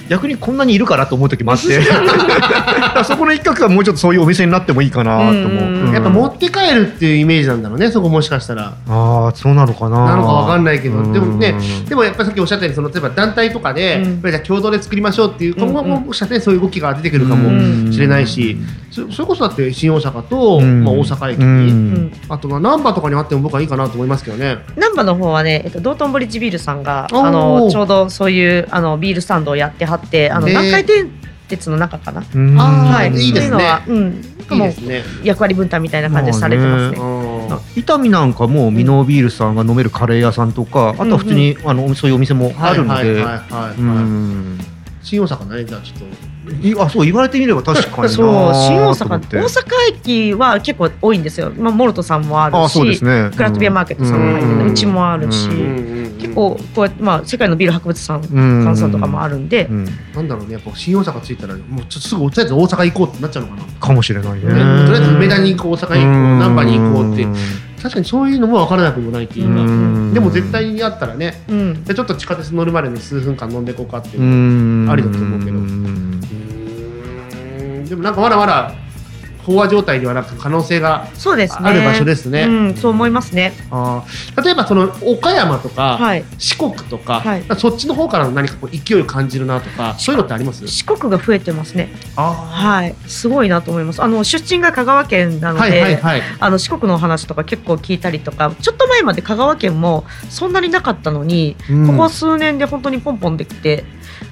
逆にこんなにいるかなと思う時もあって。そこの一角がもうちょっとそういうお店になってもいいかなと思う、うんやっぱ持って帰るっていうイメージなんだろうねそこもしかしたら。ああそうなのかな。なのかわかんないけど。うん。でもねでもやっぱりさっきおっしゃったようにその例えば団体とかで、うん。じゃあ共同で作りましょうっていう今後ももしかしたらそういう動きが出てくるかもうんしれないし、そそれこそだって新大阪と、うん。まあ、大阪駅。うに、あとは難波とかにあっても僕はいいかなと思いますけどね。難波の方はね、えっと、道頓堀地ビールさんがあのちょうどそういうあのビールスタンドをやってはってあの南海電鉄の中かな、はい、いいですね。ってうのは、うん、もういいですね。役割分担みたいな感じでされてますね。伊丹なんかもミノービールさんが飲めるカレー屋さんとか、あとは普通に、あのそういうお店もあるので、新大阪ねじゃあちょっといあそう言われてみれば確かになそう新大阪大阪駅は結構多いんですよ、まあ、モルトさんもあるあそうでし、すね。クラフトビアマーケットさんも入ってるうちもあるし、うん。結構こうやって、まあ、世界のビール博物館さんとかもあるんで、うん。なんだろうねやっぱ新大阪着いたらもうちょっとすぐとりあえず大阪行こうってなっちゃうのかな。かもしれないね。ねとりあえず梅田に行こう大阪に行こう難波に行こうってん確かにそういうのも分からなくもないっていうか。うん。でも絶対にあったらねうん、でちょっと地下鉄乗るまでに数分間飲んでいこうかっていうう、ん。ありだと思うけどでもなんかまだまだ飽和状態ではなく可能性がある場所ですね。うん、そう思いますね。あー。例えばその岡山とか、はい。四国とか、はい。そっちの方からの何かこう勢いを感じるなとかそういうのってあります？四国が増えてますね。あはい。すごいなと思います。あの出身が香川県なので、はいはいはい。あの四国のお話とか結構聞いたりとかちょっと前まで香川県もそんなになかったのに、うん。ここ数年で本当にポンポンできて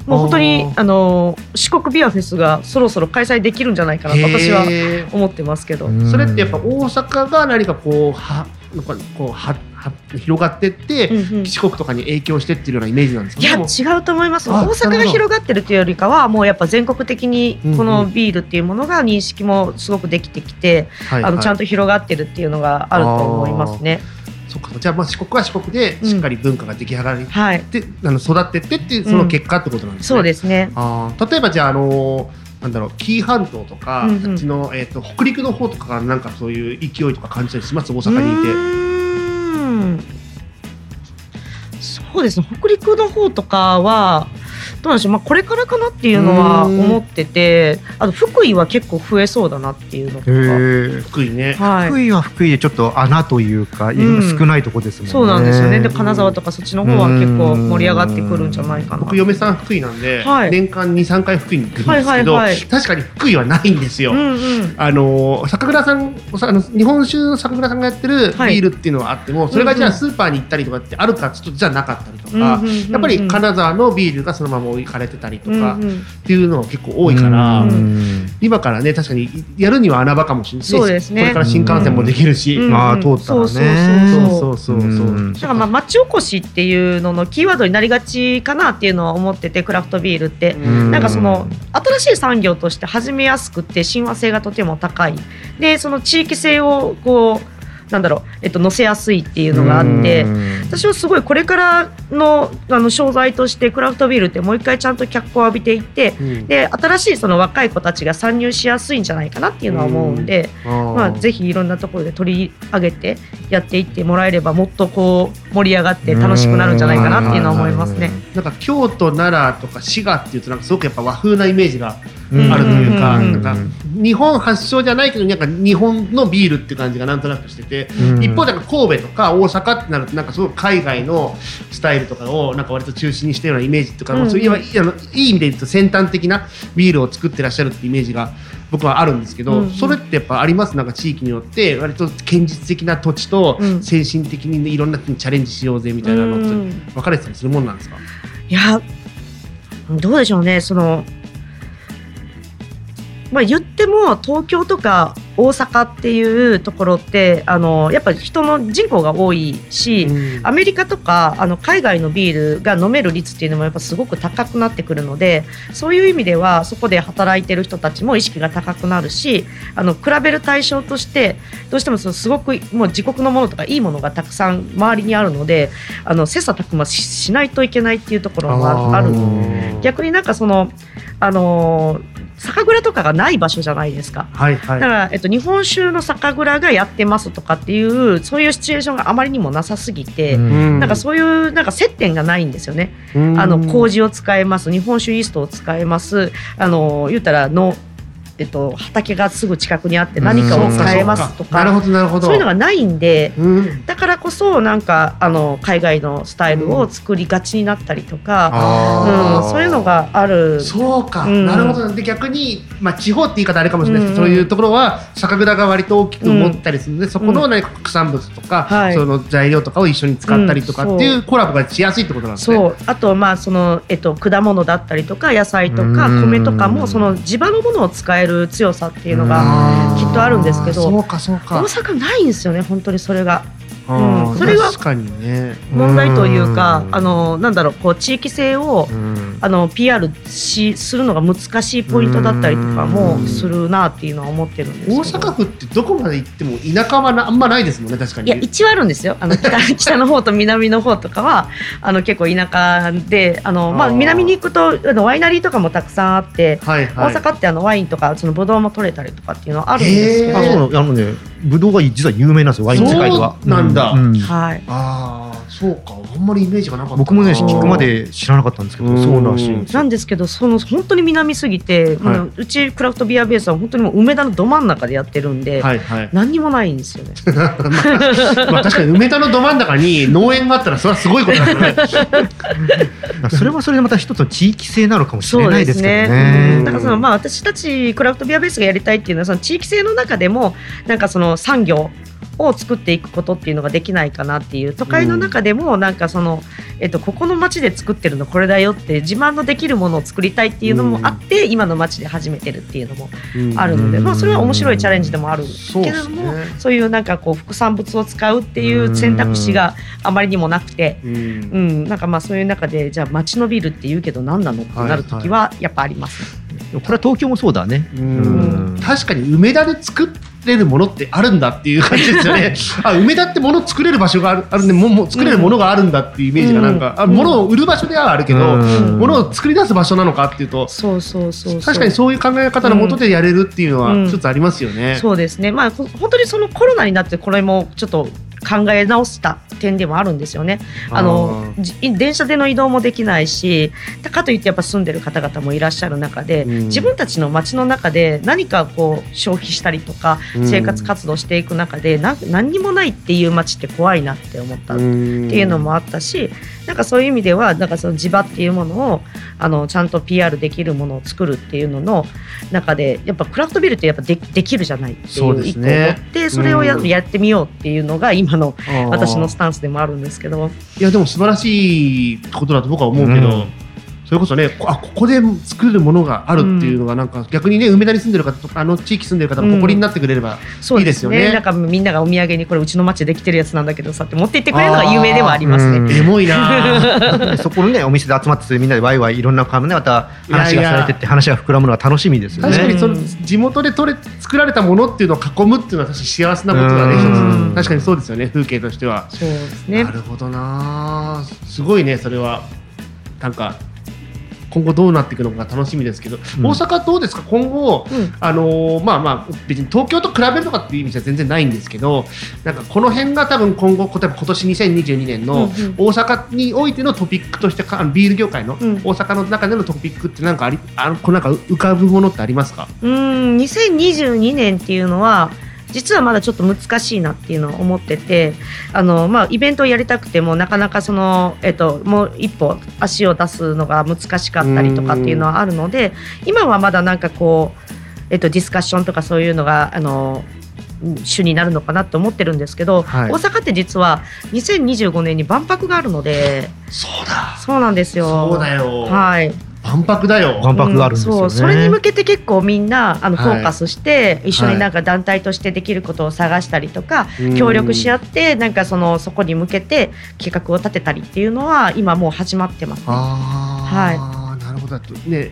もう本当にああの四国ビアフェスがそろそろ開催できるんじゃないかなと私は思ってますけど、うん。それってやっぱ大阪が何かこうはなんかこうはは広がってって、うんうん。四国とかに影響してっていうようなイメージなんですか？いや違うと思います。あ大阪が広がってるというよりかはもうやっぱ全国的にこのビールっていうものが認識もすごくできてきて、はいはい。あのちゃんと広がってるっていうのがあると思いますね。そっか。じゃあまあ四国は四国でしっかり文化が出来上がり、はい、であの育ってってっていうその結果ってことなんですね。そうですね。あー。例えばじゃあ、あのーなんだろう紀伊半島とか、うんうん。あっちの、えー、と北陸の方とかなんかそういう勢いとか感じたりします？大阪にいて。うそうですね。北陸の方とかはどうなんでしょう、まあ、これからかなっていうのはうん。思っててあと福井は結構増えそうだなっていうのとか、福井ね、はい。福井は福井でちょっと穴というか、うん。少ないとこですもんね。そうなんですよね。で金沢とかそっちの方は結構盛り上がってくるんじゃないかな。僕嫁さん福井なんで、はい。年間23回福井に行くんですけど、はいはいはい。確かに福井はないんですよ。うんうん。あのー酒蔵さんあの日本酒の酒蔵さんがやってるビはい。ールっていうのはあっても、それがじゃあスーパーに行ったりとかってあるかちょっとじゃなかったりとか、うんうんうんうん。やっぱり金沢のビールがそのまま置かれてたりとかっていうのが結構多いから、うん。今からね確かにやるには穴場かもしれないそうですね。これから新幹線もできるし、うんああ通ったらね。そうそうそうそう。そうそう、うん。だからまあ町おこしっていうののキーワードになりがちかなっていうのは思っててクラフトビールって、うん。なんかその新しい産業として始めやすくて親和性がとても高い。でその地域性をこうなんだろう、えっと、乗せやすいっていうのがあってうん。私はすごいこれからのあの商材としてクラフトビールってもう一回ちゃんと脚光を浴びていってうん。で新しいその若い子たちが参入しやすいんじゃないかなっていうのは思うんで、まあ、ぜひいろんなところで取り上げてやっていってもらえればもっとこう盛り上がって楽しくなるんじゃないかなっていうのは思いますね。なんか京都奈良とか滋賀っていうとなんかすごくやっぱ和風なイメージがうんあるというか,、なんか日本発祥じゃないけどなんか日本のビールって感じがなんとなくしてて、うん。一方でなんか神戸とか大阪ってなるとなんかすごく海外のスタイルとかをなんか割と中心にしたようなイメージとか、うん。まあそういういわいあのいい意味で言うと先端的なビールを作ってらっしゃるってイメージが僕はあるんですけど、それってやっぱあります？なんか地域によって割と堅実的な土地とうん。先進的にいろんなにチャレンジしようぜみたいなのってうん。分かれてたりするもんなんですか？いやどうでしょうね。そのまあ言っても東京とか大阪っていうところってあのやっぱり人の人口が多いし、アメリカとかあの海外のビールが飲める率っていうのもやっぱすごく高くなってくるのでそういう意味ではそこで働いてる人たちも意識が高くなるしあの比べる対象としてどうしてもそのすごくもう自国のものとかいいものがたくさん周りにあるのであの切磋琢磨しないといけないっていうところもある。逆になんかそのあの酒蔵とかがない場所じゃないですか、はいはい、だから、えっと、日本酒の酒蔵がやってますとかっていうそういうシチュエーションがあまりにもなさすぎて、うん、なんかそういうなんか接点がないんですよね。あの麹を使えます。日本酒イーストを使えます。あの言ったらのえっと、畑がすぐ近くにあって何かを使えますとか、うん、そういうのがないんで、うん、だからこそなんかあの海外のスタイルを作りがちになったりとか、うん、そういうのがある。そうか、なるほど。で逆に、まあ、地方って言い方あれかもしれないですけど、そういうところは酒蔵が割と大きく持ったりするので、そこの何か国産物とか、その材料とかを一緒に使ったりとかっていうコラボがしやすいってことなんですね。そう。あとまあその、えっと、果物だったりとか野菜とか米とかもその地場のものを使えるえる強さっていうのがきっとあるんですけど大阪ないんですよね本当にそれが。うん、それが問題というか、あのなんだろうこう地域性を、あの PR しするのが難しいポイントだったりとかもするなっていうのは思ってるんです大阪府ってどこまで行っても田舎はあんまないですもんね確かに。いや一応あるんですよ。あの北 北の方と南の方とかはあの結構田舎であのまあ南に行くとあのワイナリーとかもたくさんあって、はいはい、大阪ってあのワインとかそのブドウも取れたりとかっていうのはあるんですけど、あそうあのねブドウが実は有名なんですよワイン世界では。なんだ、うん、はい。ああそうか。あんまりイメージがなかった僕もね聞くまで知らなかったんですけどそうらしいなんですけどその本当に南すぎて、はい、うちクラフトビアベースは本当にもう梅田のど真ん中でやってるんで、はいはい、何にもないんですよね。まあ、まあ確かに梅田のど真ん中に農園があったらそれはすごいことだよね。それはそれでまた一つの地域性なのかもしれないですけどね、ね、だからそのまあ私たちクラフトビアベースがやりたいっていうのはその地域性の中でもなんかその産業を作っていくことっていうのができないかなっていう都会の中でもなんかその、えっと、ここの町で作ってるのこれだよって自慢のできるものを作りたいっていうのもあって、今の町で始めてるっていうのもあるので、まあ、それは面白いチャレンジでもあるけれどもそういうなんかこう副産物を使うっていう選択肢があまりにもなくて、うん。なんかまあそういう中でじゃあ町のビルって言うけど何なのってなる時はやっぱあります、これは東京もそうだね。確かに梅田で作っれるものってあるんだっていう感じですよね。あ梅田ってもの作れる場所があるあるんでもも作れるものがあるんだっていうイメージがなんか、うん、あ物を売る場所ではあるけど、うん、物を作り出す場所なのかっていうとそうそうそう確かにそういう考え方のもとでやれるっていうのは一つありますよね、うん、そうですね。まあ本当にそのコロナになってこれもちょっと考え直した点でもあるんですよね。あの電車での移動もできないしかといってやっぱ住んでる方々もいらっしゃる中で、うん、自分たちの街の中で何かこう消費したりとか生活活動していく中で、うん、何にもないっていう街って怖いなって思ったっていうのもあったしなんかそういう意味ではなんかその地場っていうものをあのちゃんと PR できるものを作るっていうのの中でやっぱクラフトビールってやっぱでできるじゃないっていう一個を持ってそれをや,、やってみようっていうのが今の私のスタンスでもあるんですけどいやでも素晴らしいことだと僕は思うけど、うんそれこそねあここで作るものがあるっていうのがなんか、逆にね梅田に住んでる方とかあの地域住んでる方の誇りになってくれればいいですよね。うん、ねなんかみんながお土産にこれうちの町でできてるやつなんだけどさって持って行ってくれるのが有名ではありますね。エモいな そこのねお店で集まってみんなでワイワイいろんな感ねまた話がされてって話が膨らむのは楽しみですよね。確かにその地元で取れ作られたものっていうのを囲むっていうのは確かに幸せなことだね確かにそうですよね風景としては。そうですね。なるほどなすごいねそれは。なんか今後どうなっていくのか楽しみですけど、うん、大阪どうですか？今後、うん、あのまあまあ別に東京と比べるとかっていう意味じゃ全然ないんですけどなんかこの辺が多分今後例えば今年2022年の大阪においてのトピックとしてかビール業界の大阪の中でのトピックってなんかありあのこなんか浮かぶものってありますか？うん2022年っていうのは実はまだちょっと難しいなっていうのを思っててあの、まあ、イベントをやりたくてもなかなかその、えっと、もう一歩足を出すのが難しかったりとかっていうのはあるので今はまだなんかこう、えっと、ディスカッションとかそういうのがあの主になるのかなと思ってるんですけど、はい、大阪って実は2025年に万博があるのでそうだ。そうなんですよ。そうだよ。はい万万博だよ。万博があるんですよね。そうそれに向けて結構みんなあのはいフォーカスして、一緒になんか団体としてできることを探したりとか、うん協力し合ってなんかそのそこに向けて計画を立てたりっていうのは今もう始まってます、ね。ああ、なるほど。ね、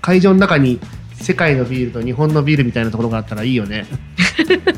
会場の中に世界のビールと日本のビールみたいなところがあったらいいよね。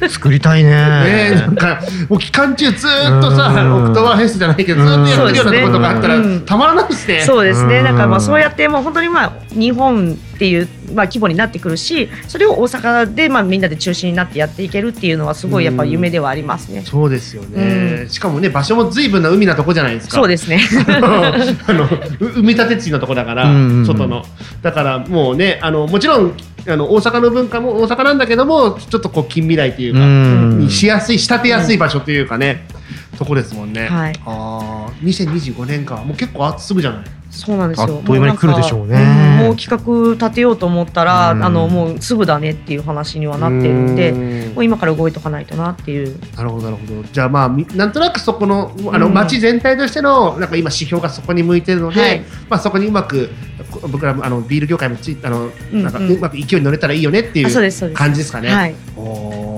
作りたいね。ねなんかもう期間中ずーっとさ、うんオクトーバーフェストじゃないけどずーっとやってるようなところがあったら、うんたまらないですね。そうですね。うんなんかまあそうやってもう本当にまあ日本っていうまあ規模になってくるし、それを大阪でまあみんなで中心になってやっていけるっていうのはすごいやっぱ夢ではありますね。そうですよね、うしかもね場所も随分な海なとこじゃないですか。そうですね。あのう埋め立て地のとこだから、うんうんうん外のだからもうねあのもちろんあの大阪の文化も大阪なんだけどもちょっとこう近未来というか、うん。にしやすい仕立てやすい場所というかね、とこですもんね。はい。ああ2025年かもう結構あすぐじゃない？そうなんですよ。あっという間に来るでしょうねもなんかんもう企画立てようと思ったら、うんあのもうすぐだねっていう話にはなってるんで、うんもう今から動いとかないとなっていう。なるほどなるほどじゃあまあみなんとなくそこのあのうん街全体としてのなんか今指標がそこに向いてるので、はいまあそこにうまくこ僕らもあのビール業界もついあのうんなんかうんうまく勢いに乗れたらいいよねっていううですそうです。感じですかね。はい。おー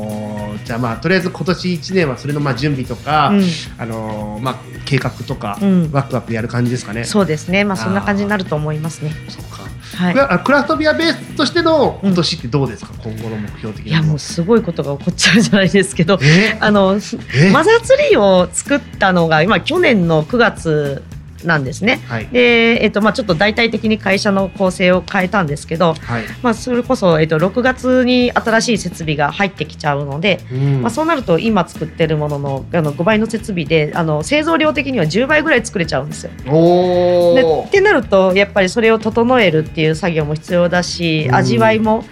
じゃあまあとりあえず今年1年はそれのまあ準備とか、うんあのーまあ計画とか、うんワクワクやる感じですかね。そうですね。まあそんな感じになると思いますね。そうか。はいク。ラフトビアベースとしての今年ってどうですか、今後の目標的。いやもうすごいことが起こっちゃうじゃないですけど。え？あのえ？マザーツリーを作ったのが今去年の9月なんですね。はいで、えっとまあちょっと大体的に会社の構成を変えたんですけど、はい。まあそれこそえっと6月に新しい設備が入ってきちゃうので、うんまあそうなると今作ってるもののあの5倍の設備であの製造量的には10倍ぐらい作れちゃうんですよ。でおおっ。てなるとやっぱりそれを整えるっていう作業も必要だし、うん味わいも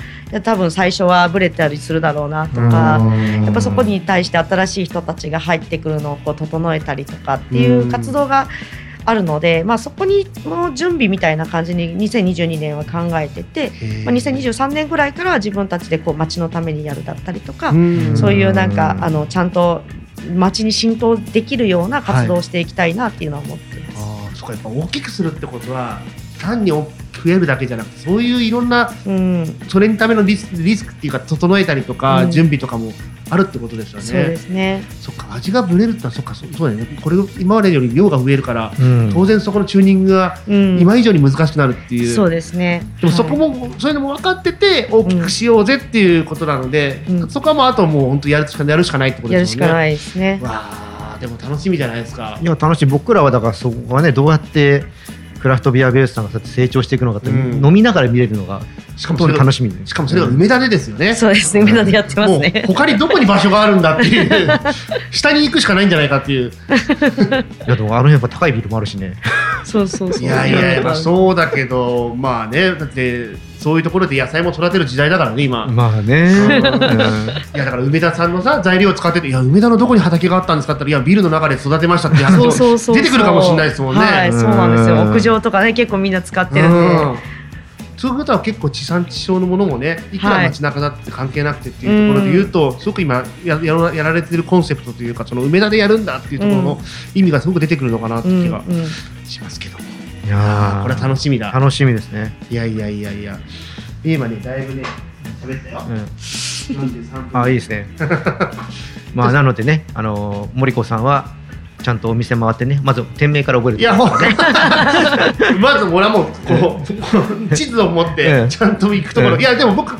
多分最初はブレたりするだろうなとか。やっぱそこに対して新しい人たちが入ってくるのをこう整えたりとかっていう活動があるので、まあ、そこにの準備みたいな感じに2022年は考えてて、まあ、2023年ぐらいからは自分たちでこう街のためにやるだったりとか、うん。そういうなんかあのちゃんと街に浸透できるような活動をしていきたいなっていうのは思っています。ああ、そっか。やっぱ大きくするってことは単に増えるだけじゃなくてそういういろんなうんそれにためのリスリスクっていうか整えたりとか、うん準備とかもあるってことですよね。そうですね。そっか味がブレるってのはそっかそそうだよね。これ今までより量が増えるから、うん当然そこのチューニングがうん、今以上に難しくなるっていう。そうですね。でもそこも、そういうのも分かってて大きくしようぜっていうことなので、うんそこはもうあともう本当やるしかやるしかないってことやるですよね。しかないですね。わあでも楽しみじゃないですかい。や楽しい僕らはだからそこはねどうやってクラフトビアベースさんがそうやって成長していくのかって、うん飲みながら見れるのが本当しかも楽しみでしかもそれが梅田でですよね。そうですね。梅田でやってますもうね。他にどこに場所があるんだっていう 下に行くしかないんじゃないかっていういやでもあの辺やっぱ高いビルもあるしねそうそうそう。いやいやまあそうだけどまあねだってそういうところで野菜も育てる時代だからね今、まあね、いやだから梅田さんのさ材料を使ってていや梅田のどこに畑があったんですかって言ったらいやビルの中で育てましたって話そうもそうそうそう。出てくるかもしれないですもんね。はい、そうなんですよ。うん。屋上とかね、結構みんな使ってるんで。うん。そういうことは結構地産地消のものもねいくら街中だって関係なくてっていうところで言うと、すごく今ややらやられてるコンセプトというかその梅田でやるんだっていうところの意味がすごく出てくるのかなってうん気がうんしますけど。も、いやー。これは楽しみだ。楽しみですね、いやいやいやいや。今ねだいぶね喋ったよ、うん、43分。あいいですね。まあなのでねあの森子さんはちゃんとお店回ってねまず店名から覚えるいや、ほん まず俺はもうこう地図を持っええてちゃんと行くところ、ええいやでも僕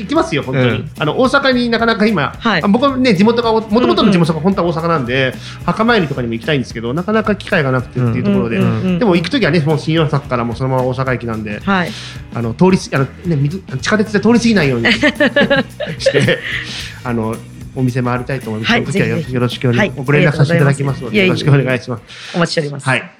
行きますよ本当に、ええあの大阪になかなか今、はいあ僕はね地元がもともとの地元が本当は大阪なんで、墓参りとかにも行きたいんですけどなかなか機会がなくてっていうところで、うんうんうんでも行く時はねもう新大阪からもうそのまま大阪駅なんではい。あの通りすあの、ね、水地下鉄で通り過ぎないように してあのお店回りたいと思います。はいよろしくお願い、はいご連絡させていただきますのでよろしくお願いします。お待ちしております。はい。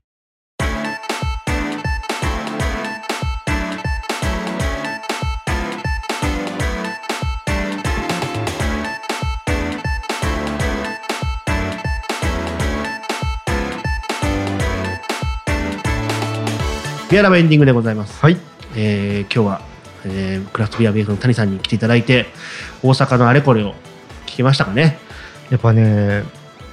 ビアラバエンディングでございます。はいえー今日は、えークラフトビアベースの谷さんに来ていただいて大阪のあれこれを聞きましたかね。やっぱね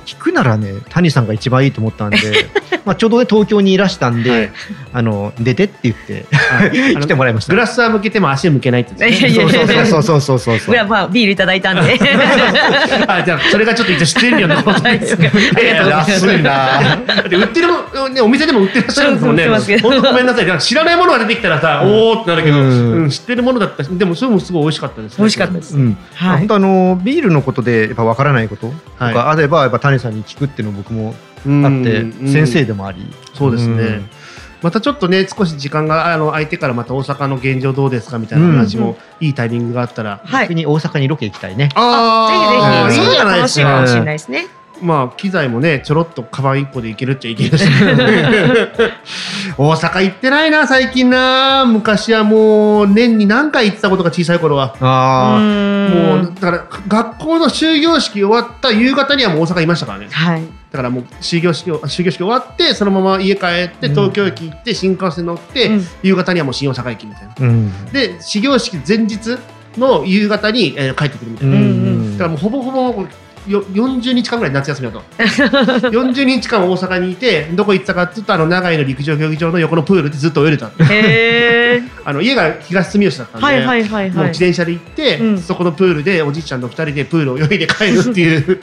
聞くならね谷さんが一番いいと思ったんで まあちょうどね東京にいらしたんで、はい。あの出てって言って 来てもらいました。グラスは向けても足は向けないって言うんですねいやいやいや。そうそうそうそうそうそう。いやまあビールいただいたんで。あじゃあそれがちょっと一応知ってるようなことですはいありがとうございます。安いな。だって売ってるねお店でも売ってらっしゃるんですもんね。本当ごめんなさい知らないものが出てきたらさ、おおってなるけど、うん。うん知ってるものだった。しでもそれもすごい美味しかったです、ね、美味しかったです。うん。はい。本当あのビールのことでやっぱ分からないこととはい。かあればやっぱ谷さんに聞くっていうの僕もうん。あってうん。先生でもあり。そうですね、うん。またちょっとね少し時間があの空いてからまた大阪の現状どうですかみたいな話も、いいタイミングがあったら。はい。逆に大阪にロケ行きたいね。あー。ぜひぜひ。そういうのが楽しいかもしれないいですねまあ機材もねちょろっとカバン一個でいけるっちゃいけるし大阪行ってないな最近な。昔はもう年に何回行ってたことが小さい頃は。あももうだから学校の終業式終わった夕方にはもう大阪いましたからね。はい。だからもう終業式を終業式終わってそのまま家帰ってうん。東京駅行って新幹線乗って、うん。夕方にはもう新大阪駅みたいな。あうん。で始業式前日の夕方に、えー帰ってくるみたいな、ん。だからもうほぼほぼよ40日間ぐらい夏休みだと。40日間大阪にいてどこ行ってたかっていうとあの長井の陸上競技場の横のプールでずっと泳いでた。あの家が東住吉だったんで、はいはいはいはい。もう自転車で行って、うん。そこのプールでおじいちゃんと2人でプールを泳いで帰るっていう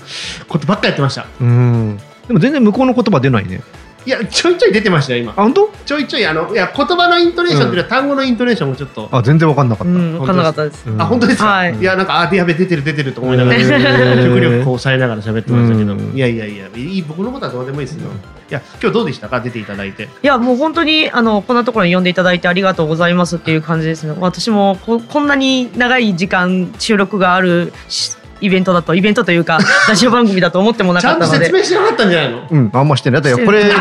ことばっかやってました。うん。でも全然向こうの言葉出ないねいやちょいちょい出てましたよ今。あ本当？ちょいちょいあのいや言葉のイントネーションっていうよりは単語のイントネーションもちょっと、あ全然分かんなかった、うん分かんなかったです。うん。あ本当ですか、はい。い、やなんかあやべ出てる出てると思いながらへー極力こう抑えながら喋ってましたけど、うん。いやいやいやいい僕のことはどうでもいいですよ、いや今日どうでしたか？出ていただいて。いやもう本当にあのこんなところに呼んでいただいてありがとうございますっていう感じですね。私もここんなに長い時間収録があるしイベントだとイベントというか ラジオ番組だと思ってもなちゃんとかったので。説。明しなかったんじゃないの？うん、あんましてない。だってこれ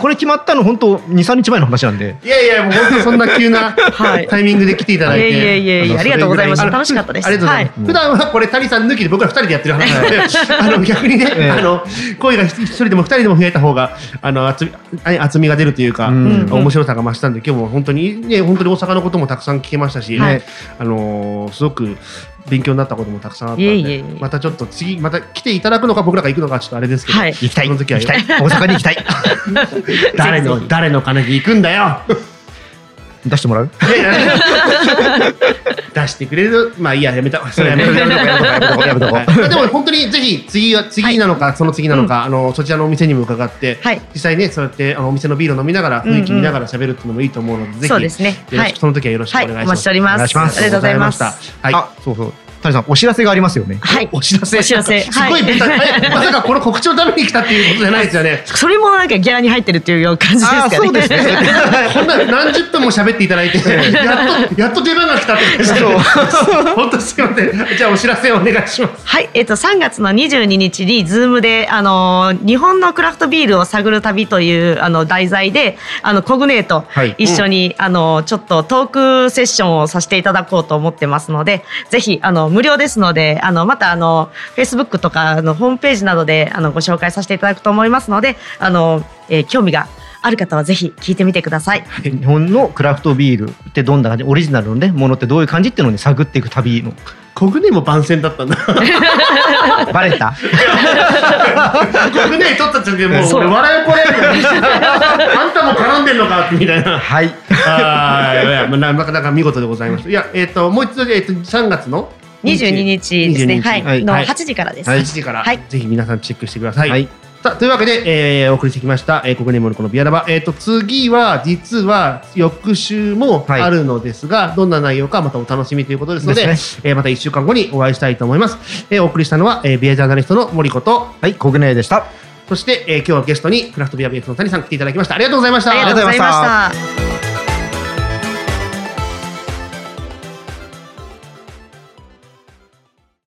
これ決まったの本当23日前の話なんで。いやいやもう本当そんな急なはい。タイミングで来ていただいて、いえいえいえいえのありがとうございます。それぐら楽しかったです。ありがとうございます、はい。普段はこれ谷さん抜きで僕ら二人でやってる話なので。あの 逆にね、ええ。あの声が一人でも二人でも増えた方があの厚厚みが出るというか、うん。面白さが増したんで今日も本当にね本当に大阪のこともたくさん聞けましたし、はい。あのーすごく勉強になったこともたくさんあったんでいえいえいえ。またちょっと次また来ていただくのか僕らが行くのかちょっとあれですけど、はい。行きたいその時は行きたい。大阪に行きたい。誰の誰の金で行くんだよ出してもらう？いやいや出してくれる？まあいいややめた。それやめとこうやめとこうやめとこ。う でも本当にぜひ次は次なのか、その次なのか、あのそちらのお店にも伺って、はい。実際ねそうやってあのお店のビールを飲みながら雰囲気見ながら喋るっていうのもいいと思うので、ぜひそうですね。その時はよろしくおはい願いします、お待ちしております。ありがとうございます。ありがとうございました。はい。あそうそう谷さんお知らせがありますよね。はい。お知らせ。お知らせ。すごいベタ、え まさかこの告知のために来たっていうことじゃないですよね。それもなんかギャラに入ってるっていう感じですかね。あそうですね。こんな何十分も喋っていただいて やっとやっと出番が来たって本当すいません。じゃあお知らせお願いします。はい、えっ、と3月の22日にズームであのー日本のクラフトビールを探る旅というあの題材であのコグネーとはい。一緒に、あのちょっとトークセッションをさせていただこうと思ってますので、ぜひあの無料ですので、あのまたあの Facebook とかのホームページなどであのご紹介させていただくと思いますので、あの、えー興味がある方はぜひ聞いてみてください。日本のクラフトビールってどんな感じオリジナルのねものってどういう感じっていうのをね探っていく旅の。コグネも番宣だったんだバレた？コグネ取った時でもう。笑いこれあんたも絡んでんのかみたいな。はい。あーいやいやまあななかなか見事でございました。いやえっ、ともう一度えっ、と3月の22日ですね。22日。はい、はい。のはい。8時からです。8時から、はい。ぜひ皆さんチェックしてください、はい。さあというわけで、えーお送りしてきました、えー、国ネモルコのビアラバ、えー、と次は実は翌週もはい。あるのですが、どんな内容かまたお楽しみということですのでですえーまた1週間後にお会いしたいと思います、えーお送りしたのは、えービアジャーナリストの森子とはい。コグネでした。そして、えー今日はゲストにクラフトビアベースの谷さん来ていただきました。ありがとうございました。ありがとうございました。